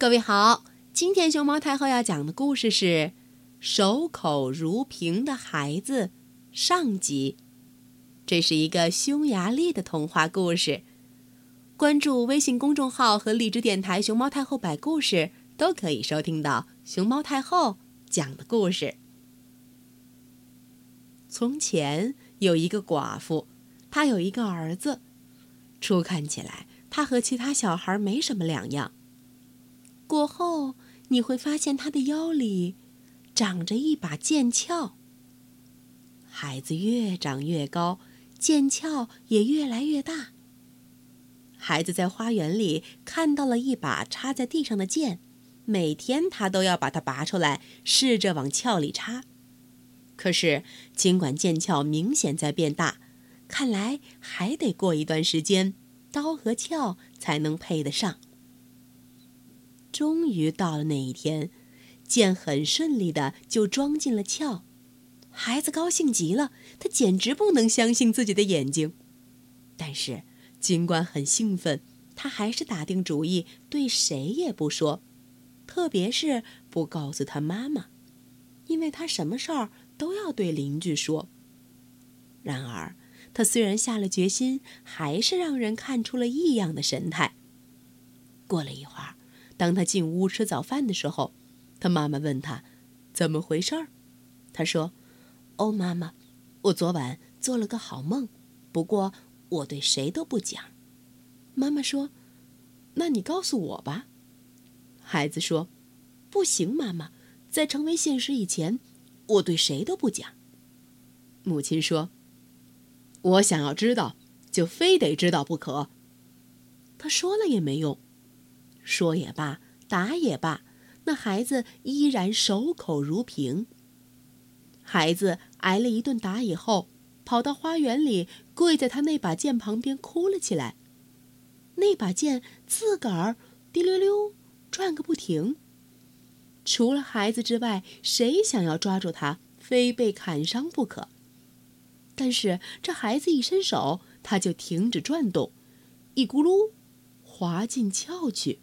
各位好，今天熊猫太后要讲的故事是《守口如瓶的孩子》上集。这是一个匈牙利的童话故事。关注微信公众号和荔枝电台“熊猫太后摆故事”，都可以收听到熊猫太后讲的故事。从前有一个寡妇，她有一个儿子。初看起来，他和其他小孩没什么两样。过后你会发现他的腰里长着一把剑鞘。孩子越长越高，剑鞘也越来越大。孩子在花园里看到了一把插在地上的剑，每天他都要把它拔出来，试着往鞘里插。可是尽管剑鞘明显在变大，看来还得过一段时间，刀和鞘才能配得上。终于到了那一天，剑很顺利的就装进了鞘，孩子高兴极了，他简直不能相信自己的眼睛。但是，尽管很兴奋，他还是打定主意对谁也不说，特别是不告诉他妈妈，因为他什么事儿都要对邻居说。然而，他虽然下了决心，还是让人看出了异样的神态。过了一会儿。当他进屋吃早饭的时候，他妈妈问他：“怎么回事儿？”他说：“哦，妈妈，我昨晚做了个好梦，不过我对谁都不讲。”妈妈说：“那你告诉我吧。”孩子说：“不行，妈妈，在成为现实以前，我对谁都不讲。”母亲说：“我想要知道，就非得知道不可。”他说了也没用。说也罢，打也罢，那孩子依然守口如瓶。孩子挨了一顿打以后，跑到花园里，跪在他那把剑旁边哭了起来。那把剑自个儿滴溜溜转个不停。除了孩子之外，谁想要抓住他，非被砍伤不可。但是这孩子一伸手，他就停止转动，一咕噜滑进鞘去。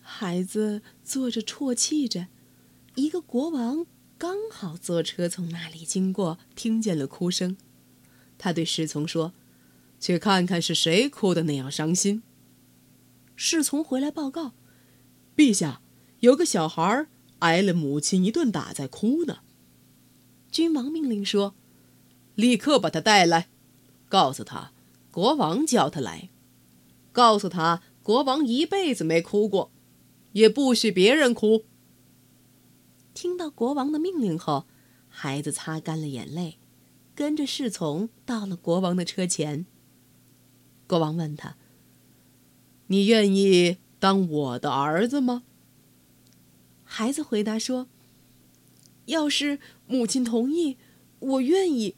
孩子坐着啜泣着，一个国王刚好坐车从那里经过，听见了哭声。他对侍从说：“去看看是谁哭的那样伤心。”侍从回来报告：“陛下，有个小孩挨了母亲一顿打，在哭呢。”君王命令说：“立刻把他带来，告诉他。”国王叫他来，告诉他，国王一辈子没哭过，也不许别人哭。听到国王的命令后，孩子擦干了眼泪，跟着侍从到了国王的车前。国王问他：“你愿意当我的儿子吗？”孩子回答说：“要是母亲同意，我愿意。”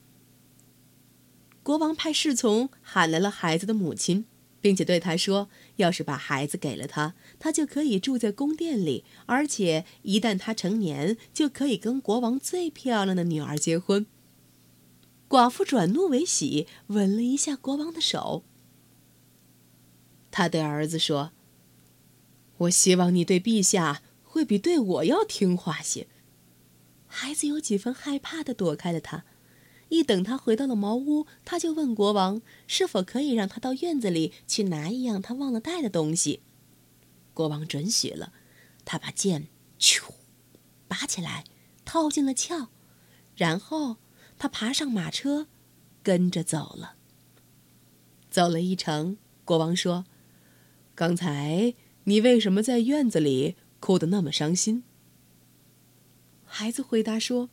国王派侍从喊来了孩子的母亲，并且对他说：“要是把孩子给了他，他就可以住在宫殿里，而且一旦他成年，就可以跟国王最漂亮的女儿结婚。”寡妇转怒为喜，吻了一下国王的手。他对儿子说：“我希望你对陛下会比对我要听话些。”孩子有几分害怕的躲开了他。一等他回到了茅屋，他就问国王是否可以让他到院子里去拿一样他忘了带的东西。国王准许了，他把剑咻拔起来，套进了鞘，然后他爬上马车，跟着走了。走了一程，国王说：“刚才你为什么在院子里哭得那么伤心？”孩子回答说：“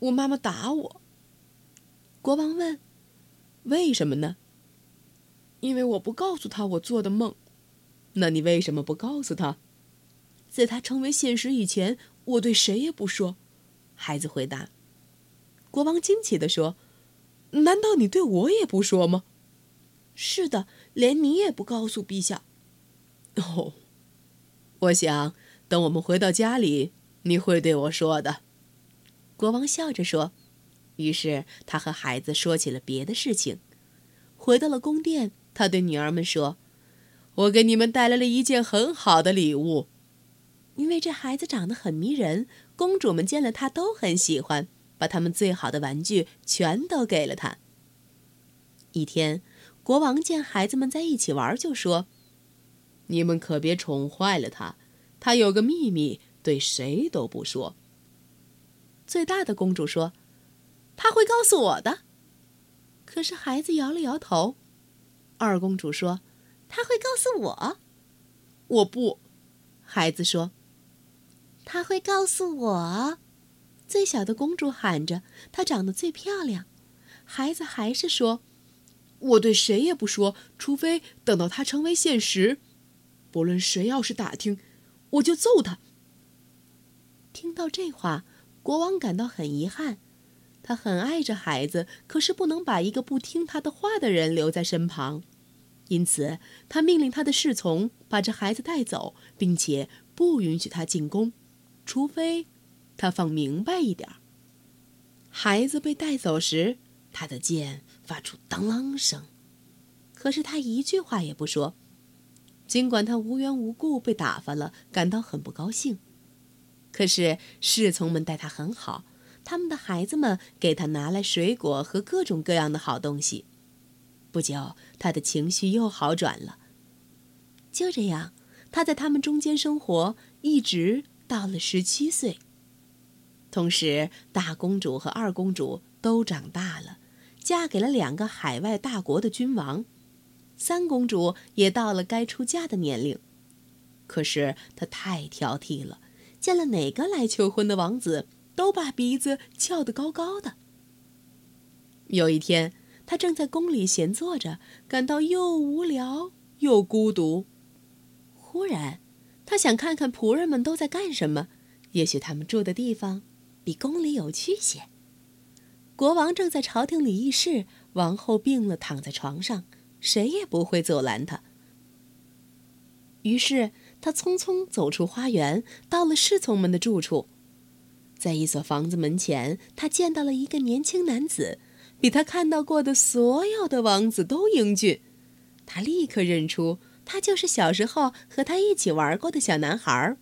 我妈妈打我。”国王问：“为什么呢？”“因为我不告诉他我做的梦。”“那你为什么不告诉他？”“在他成为现实以前，我对谁也不说。”孩子回答。国王惊奇地说：“难道你对我也不说吗？”“是的，连你也不告诉陛下。”“哦，我想等我们回到家里，你会对我说的。”国王笑着说。于是他和孩子说起了别的事情，回到了宫殿，他对女儿们说：“我给你们带来了一件很好的礼物。”因为这孩子长得很迷人，公主们见了他都很喜欢，把他们最好的玩具全都给了他。一天，国王见孩子们在一起玩，就说：“你们可别宠坏了他，他有个秘密，对谁都不说。”最大的公主说：“他会告诉我的。”可是孩子摇了摇头。二公主说：“他会告诉我。”我不，孩子说。他会告诉我，最小的公主喊着：“她长得最漂亮。”孩子还是说：“我对谁也不说，除非等到它成为现实。不论谁要是打听，我就揍他。”听到这话，国王感到很遗憾。他很爱这孩子，可是不能把一个不听他的话的人留在身旁，因此他命令他的侍从把这孩子带走，并且不允许他进宫。除非他放明白一点孩子被带走时，他的剑发出当啷声，可是他一句话也不说。尽管他无缘无故被打发了，感到很不高兴，可是侍从们待他很好，他们的孩子们给他拿来水果和各种各样的好东西。不久，他的情绪又好转了。就这样，他在他们中间生活，一直。到了十七岁，同时大公主和二公主都长大了，嫁给了两个海外大国的君王。三公主也到了该出嫁的年龄，可是她太挑剔了，见了哪个来求婚的王子，都把鼻子翘得高高的。有一天，他正在宫里闲坐着，感到又无聊又孤独，忽然。他想看看仆人们都在干什么，也许他们住的地方比宫里有趣些。国王正在朝廷里议事，王后病了，躺在床上，谁也不会阻拦他。于是他匆匆走出花园，到了侍从们的住处。在一所房子门前，他见到了一个年轻男子，比他看到过的所有的王子都英俊。他立刻认出。他就是小时候和他一起玩过的小男孩。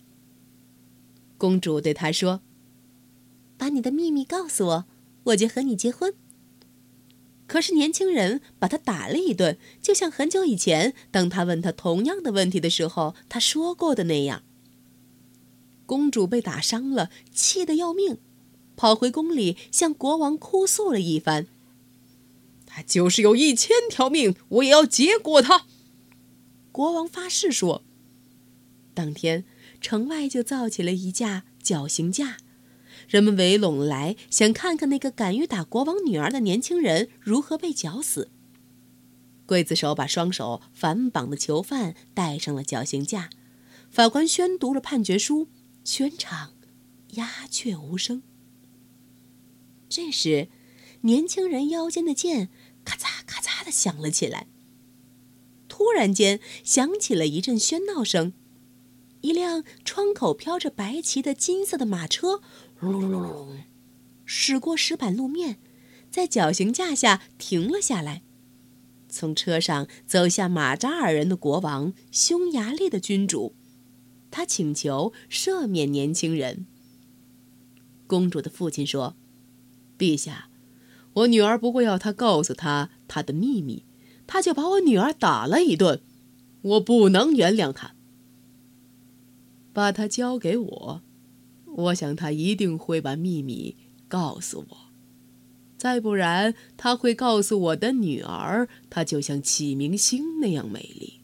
公主对他说：“把你的秘密告诉我，我就和你结婚。”可是年轻人把他打了一顿，就像很久以前，当他问他同样的问题的时候，他说过的那样。公主被打伤了，气得要命，跑回宫里向国王哭诉了一番。他就是有一千条命，我也要结果他。国王发誓说：“当天城外就造起了一架绞刑架，人们围拢来，想看看那个敢于打国王女儿的年轻人如何被绞死。”刽子手把双手反绑的囚犯带上了绞刑架，法官宣读了判决书，全场鸦雀无声。这时，年轻人腰间的剑咔嚓咔嚓的响了起来。突然间，响起了一阵喧闹声，一辆窗口飘着白旗的金色的马车，隆隆隆，驶过石板路面，在绞刑架下停了下来。从车上走下马扎尔人的国王，匈牙利的君主，他请求赦免年轻人。公主的父亲说：“陛下，我女儿不过要他告诉他他的秘密。”他就把我女儿打了一顿，我不能原谅他。把他交给我，我想他一定会把秘密告诉我。再不然，他会告诉我的女儿，她就像启明星那样美丽。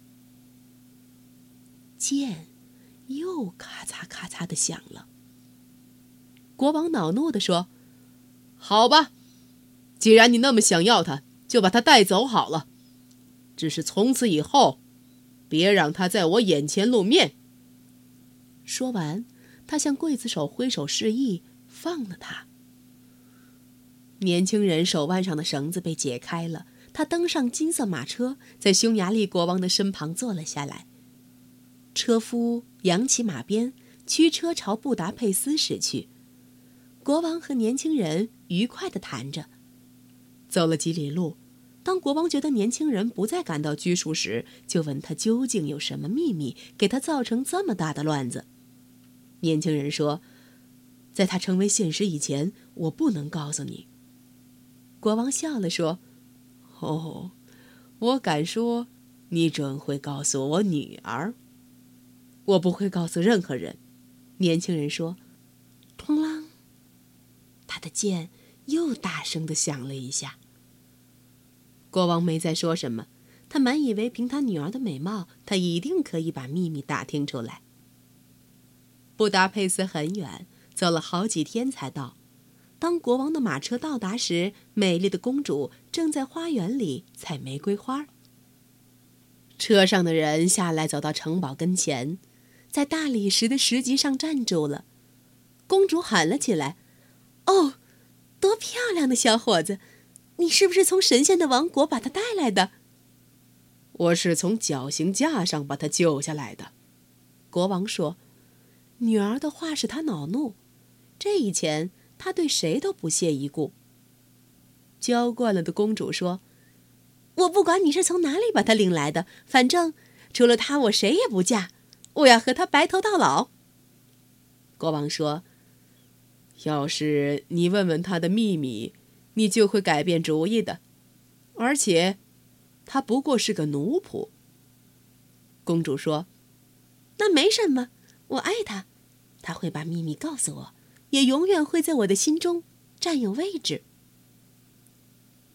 剑又咔嚓咔嚓的响了。国王恼怒地说：“好吧，既然你那么想要他，就把他带走好了。”只是从此以后，别让他在我眼前露面。说完，他向刽子手挥手示意，放了他。年轻人手腕上的绳子被解开了，他登上金色马车，在匈牙利国王的身旁坐了下来。车夫扬起马鞭，驱车朝布达佩斯驶去。国王和年轻人愉快地谈着，走了几里路。当国王觉得年轻人不再感到拘束时，就问他究竟有什么秘密，给他造成这么大的乱子。年轻人说：“在他成为现实以前，我不能告诉你。”国王笑了说：“哦，我敢说，你准会告诉我女儿。我不会告诉任何人。”年轻人说：“砰啷！”他的剑又大声的响了一下。国王没再说什么，他满以为凭他女儿的美貌，他一定可以把秘密打听出来。布达佩斯很远，走了好几天才到。当国王的马车到达时，美丽的公主正在花园里采玫瑰花。车上的人下来，走到城堡跟前，在大理石的石级上站住了。公主喊了起来：“哦，多漂亮的小伙子！”你是不是从神仙的王国把他带来的？我是从绞刑架上把他救下来的。国王说：“女儿的话使他恼怒，这以前他对谁都不屑一顾。”娇惯了的公主说：“我不管你是从哪里把他领来的，反正除了他，我谁也不嫁。我要和他白头到老。”国王说：“要是你问问他的秘密。”你就会改变主意的，而且，他不过是个奴仆。公主说：“那没什么，我爱他，他会把秘密告诉我，也永远会在我的心中占有位置。”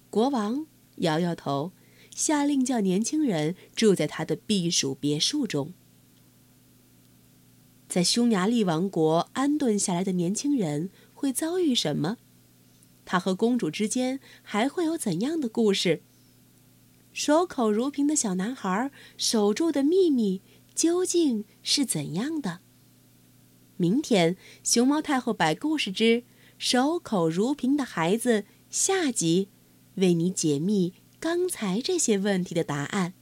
国王摇摇头，下令叫年轻人住在他的避暑别墅中。在匈牙利王国安顿下来的年轻人会遭遇什么？他和公主之间还会有怎样的故事？守口如瓶的小男孩守住的秘密究竟是怎样的？明天，熊猫太后摆故事之“守口如瓶的孩子”下集，为你解密刚才这些问题的答案。